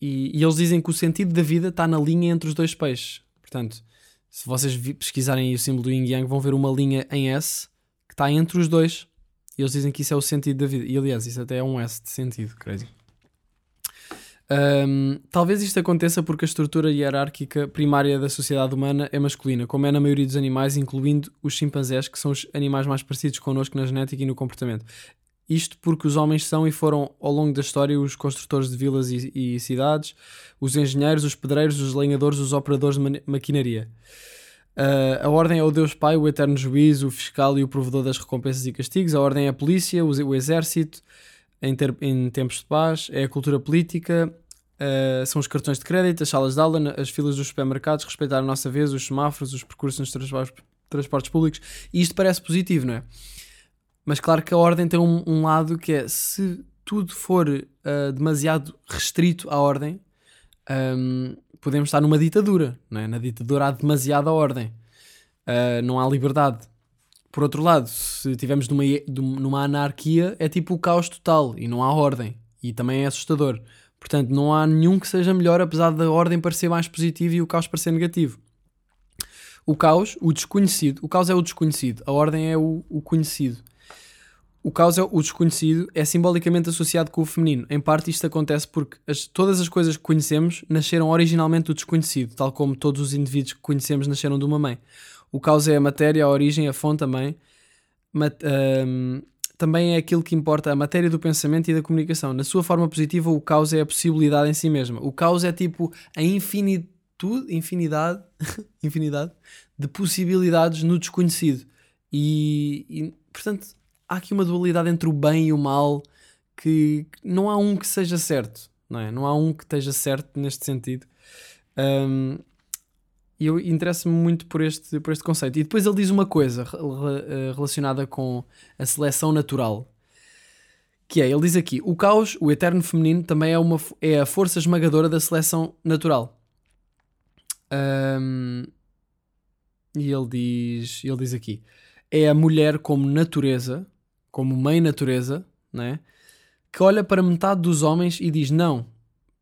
S1: e, e, eles dizem que o sentido da vida está na linha entre os dois peixes. Portanto, se vocês pesquisarem o símbolo do Yin Yang, vão ver uma linha em S que está entre os dois. E eles dizem que isso é o sentido da vida. E aliás, isso até é um S de sentido, crazy. Um, talvez isto aconteça porque a estrutura hierárquica primária da sociedade humana é masculina, como é na maioria dos animais, incluindo os chimpanzés, que são os animais mais parecidos connosco na genética e no comportamento. Isto porque os homens são e foram ao longo da história os construtores de vilas e, e cidades, os engenheiros, os pedreiros, os lenhadores, os operadores de ma maquinaria. Uh, a ordem é o Deus Pai, o eterno juiz, o fiscal e o provedor das recompensas e castigos. A ordem é a polícia, o, o exército, em, ter, em, tempos de paz, é a cultura política, uh, são os cartões de crédito, as salas de aula, as filas dos supermercados, respeitar a nossa vez, os semáforos, os percursos nos transportes, transportes públicos. E isto parece positivo, não é? Mas claro que a ordem tem um, um lado que é se tudo for uh, demasiado restrito à ordem, um, podemos estar numa ditadura. Não é? Na ditadura há demasiada ordem, uh, não há liberdade. Por outro lado, se estivermos numa, numa anarquia, é tipo o caos total e não há ordem. E também é assustador. Portanto, não há nenhum que seja melhor, apesar da ordem parecer mais positiva e o caos parecer negativo. O caos, o desconhecido, o caos é o desconhecido, a ordem é o, o conhecido. O caos é o desconhecido, é simbolicamente associado com o feminino. Em parte, isto acontece porque as, todas as coisas que conhecemos nasceram originalmente do desconhecido, tal como todos os indivíduos que conhecemos nasceram de uma mãe. O caos é a matéria, a origem, a fonte também. Mat, um, também é aquilo que importa, a matéria do pensamento e da comunicação. Na sua forma positiva, o caos é a possibilidade em si mesma. O caos é tipo a infinitude, infinidade, infinidade de possibilidades no desconhecido. E, e portanto, há aqui uma dualidade entre o bem e o mal que não há um que seja certo, não é? Não há um que esteja certo neste sentido. Um, e eu interesso-me muito por este, por este conceito. E depois ele diz uma coisa eh, relacionada com a seleção natural. Que é, ele diz aqui, o caos, o eterno feminino, também é, uma, é a força esmagadora da seleção natural. Um, e ele diz, ele diz aqui, é a mulher como natureza, como mãe natureza, né? que olha para metade dos homens e diz: Não,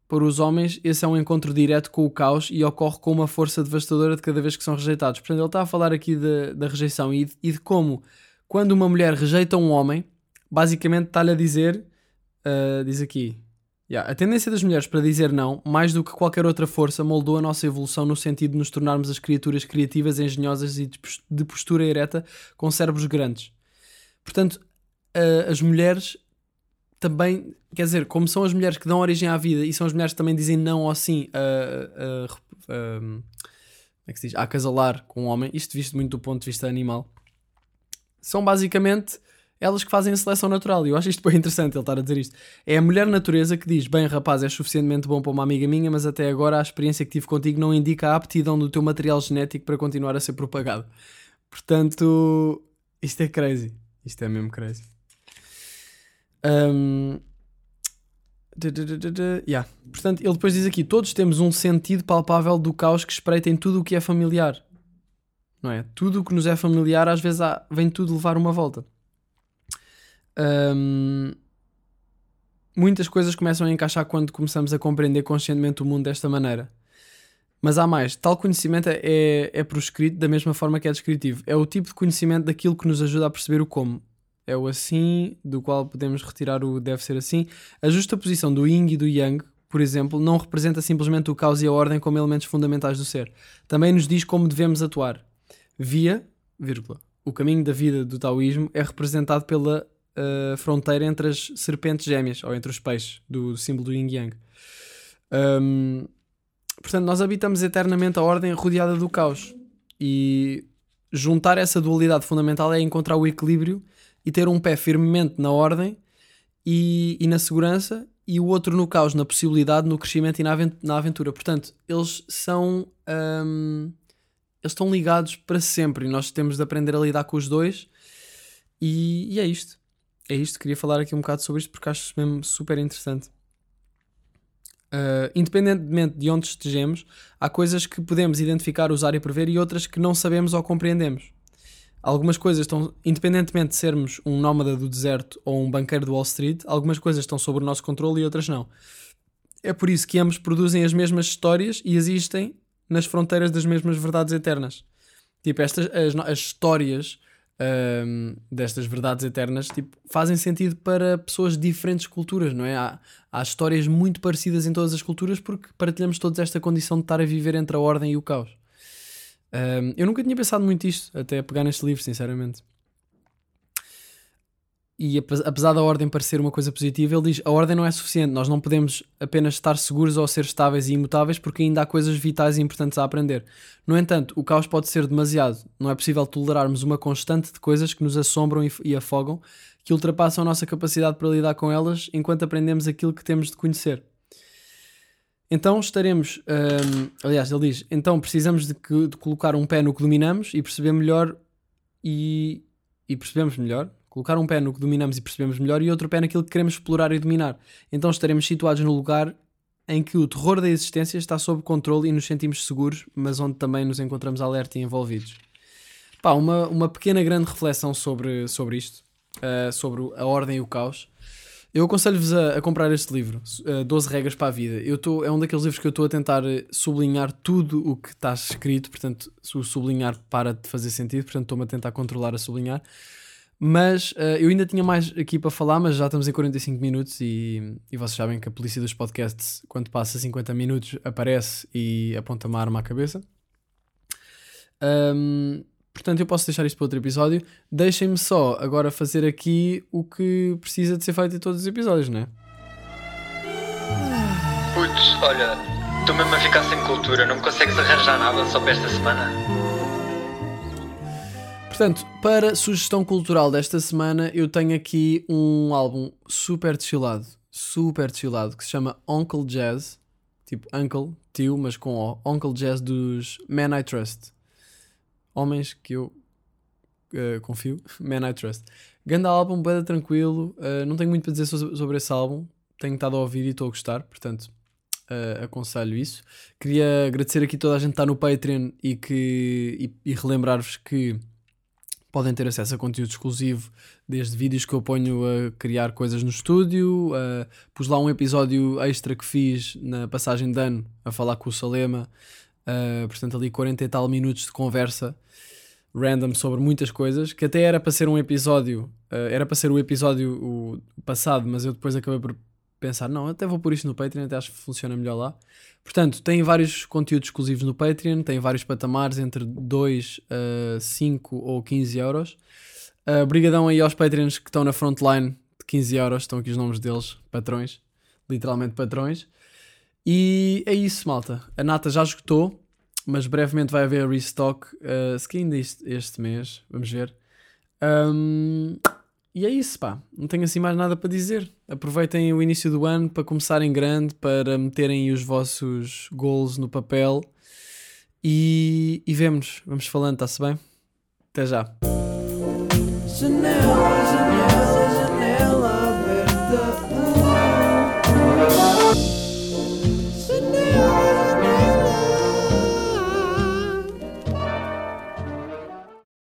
S1: para os homens esse é um encontro direto com o caos e ocorre com uma força devastadora de cada vez que são rejeitados. Portanto, ele está a falar aqui de, da rejeição e de, e de, como, quando uma mulher rejeita um homem, basicamente está-lhe a dizer: uh, Diz aqui. Yeah, a tendência das mulheres para dizer não, mais do que qualquer outra força, moldou a nossa evolução no sentido de nos tornarmos as criaturas criativas, engenhosas e de postura ereta com cérebros grandes. Portanto, uh, as mulheres também, quer dizer, como são as mulheres que dão origem à vida e são as mulheres que também dizem não ou sim a, a, como é que se diz? a acasalar com um homem, isto visto muito do ponto de vista animal, são basicamente elas que fazem a seleção natural. E eu acho isto bem interessante ele estar a dizer isto. É a mulher natureza que diz: Bem, rapaz, és suficientemente bom para uma amiga minha, mas até agora a experiência que tive contigo não indica a aptidão do teu material genético para continuar a ser propagado. Portanto, isto é crazy. Isto é mesmo crazy. Um, yeah. Portanto, ele depois diz aqui: todos temos um sentido palpável do caos que espreita em tudo o que é familiar. Não é? Tudo o que nos é familiar, às vezes há, vem tudo levar uma volta. Um, muitas coisas começam a encaixar quando começamos a compreender conscientemente o mundo desta maneira. Mas há mais. Tal conhecimento é, é, é proscrito da mesma forma que é descritivo. É o tipo de conhecimento daquilo que nos ajuda a perceber o como é o assim, do qual podemos retirar o deve ser assim. A justa posição do yin e do yang, por exemplo, não representa simplesmente o caos e a ordem como elementos fundamentais do ser. Também nos diz como devemos atuar. Via, vírgula, o caminho da vida do taoísmo é representado pela uh, fronteira entre as serpentes gêmeas, ou entre os peixes, do símbolo do yin yang. Um, portanto, nós habitamos eternamente a ordem rodeada do caos. E juntar essa dualidade fundamental é encontrar o equilíbrio e ter um pé firmemente na ordem e, e na segurança e o outro no caos, na possibilidade, no crescimento e na, aventura. Portanto, eles são. Um, eles estão ligados para sempre e nós temos de aprender a lidar com os dois. E, e, é isto. É isto. Queria falar aqui um bocado sobre isto porque acho mesmo super interessante. Uh, independentemente de onde estejamos, há coisas que podemos identificar, usar e prever e outras que não sabemos ou compreendemos. Algumas coisas estão, independentemente de sermos um nómada do deserto ou um banqueiro do Wall Street, algumas coisas estão sob o nosso controle e outras não. É por isso que ambos produzem as mesmas histórias e existem nas fronteiras das mesmas verdades eternas. Tipo, estas, as, as histórias um, destas verdades eternas tipo, fazem sentido para pessoas de diferentes culturas, não é? Há, há histórias muito parecidas em todas as culturas porque partilhamos todos esta condição de estar a viver entre a ordem e o caos. Um, eu nunca tinha pensado muito isto, até pegar neste livro, sinceramente. e apesar da ordem parecer uma coisa positiva, ele diz a ordem não é suficiente, nós não podemos apenas estar seguros ou ser estáveis e imutáveis porque ainda há coisas vitais e importantes a aprender. No entanto, o caos pode ser demasiado, não é possível tolerarmos uma constante de coisas que nos assombram e, e afogam, que ultrapassam a nossa capacidade para lidar com elas enquanto aprendemos aquilo que temos de conhecer. Então estaremos, hum, aliás, ele diz, então precisamos de, que, de colocar um pé no que dominamos e perceber melhor e, e percebemos melhor, Colocar um pé no que dominamos e percebemos melhor e outro pé naquilo que queremos explorar e dominar. Então estaremos situados no lugar em que o terror da existência está sob controle e nos sentimos seguros, mas onde também nos encontramos alerta e envolvidos. Pá, uma, uma pequena grande reflexão sobre, sobre isto, uh, sobre a ordem e o caos. Eu aconselho-vos a, a, comprar este livro, uh, eh, 12 Regras para a Vida. Eu tô, é um daqueles livros que eu estou a tentar eh, sublinhar tudo o que está escrito, portanto, se o sublinhar para de fazer sentido, portanto, estou-me a tentar controlar a sublinhar. Mas uh, eu ainda tinha mais aqui para falar, mas já estamos em 45 minutos e, e vocês sabem que a polícia dos podcasts, quando passa 50 minutos, aparece e aponta uma arma à cabeça. Um, portanto, eu posso deixar isto para outro episódio. Deixem-me só agora fazer aqui o que precisa de ser feito em todos os episódios, não é?
S2: Putz, olha, estou mesmo a ficar sem cultura, não consegues arranjar nada só para esta semana?
S1: Portanto, para sugestão cultural desta semana, eu tenho aqui um álbum super chillado, super chillado, que se chama Uncle Jazz, tipo Uncle, tio, mas com O, Uncle Jazz dos Man I Trust. Homens que eu uh, confio, Man I Trust. Grande álbum, bem tranquilo, uh, não tenho muito para dizer sobre esse álbum, tenho estado a ouvir e estou a gostar, portanto uh, aconselho isso. Queria agradecer aqui toda a gente que está no Patreon e, que, e, e relembrar-vos que podem ter acesso a conteúdo exclusivo, desde vídeos que eu ponho a criar coisas no estúdio, uh, pus lá um episódio extra que fiz na passagem de ano a falar com o Salema, uh, portanto ali 40 e tal minutos de conversa random sobre muitas coisas, que até era para ser um episódio, uh, era para ser o episódio o passado, mas eu depois acabei por pensar, não, até vou pôr isto no Patreon, até acho que funciona melhor lá. Portanto, tem vários conteúdos exclusivos no Patreon, tem vários patamares entre 2, uh, 5 ou 15 euros. Uh, aí aos Patreons que estão na frontline de 15 euros, estão aqui os nomes deles, patrões, literalmente patrões. E é isso, malta. A nata já esgotou, mas brevemente vai haver restock, uh, se ainda este, este mês, vamos ver. Um, e é isso, pá. Não tenho assim mais nada para dizer. Aproveitem o início do ano para começarem grande, para meterem os vossos goals no papel. E, e vemos, vamos falando, está-se bem? Até já. Janela, janela.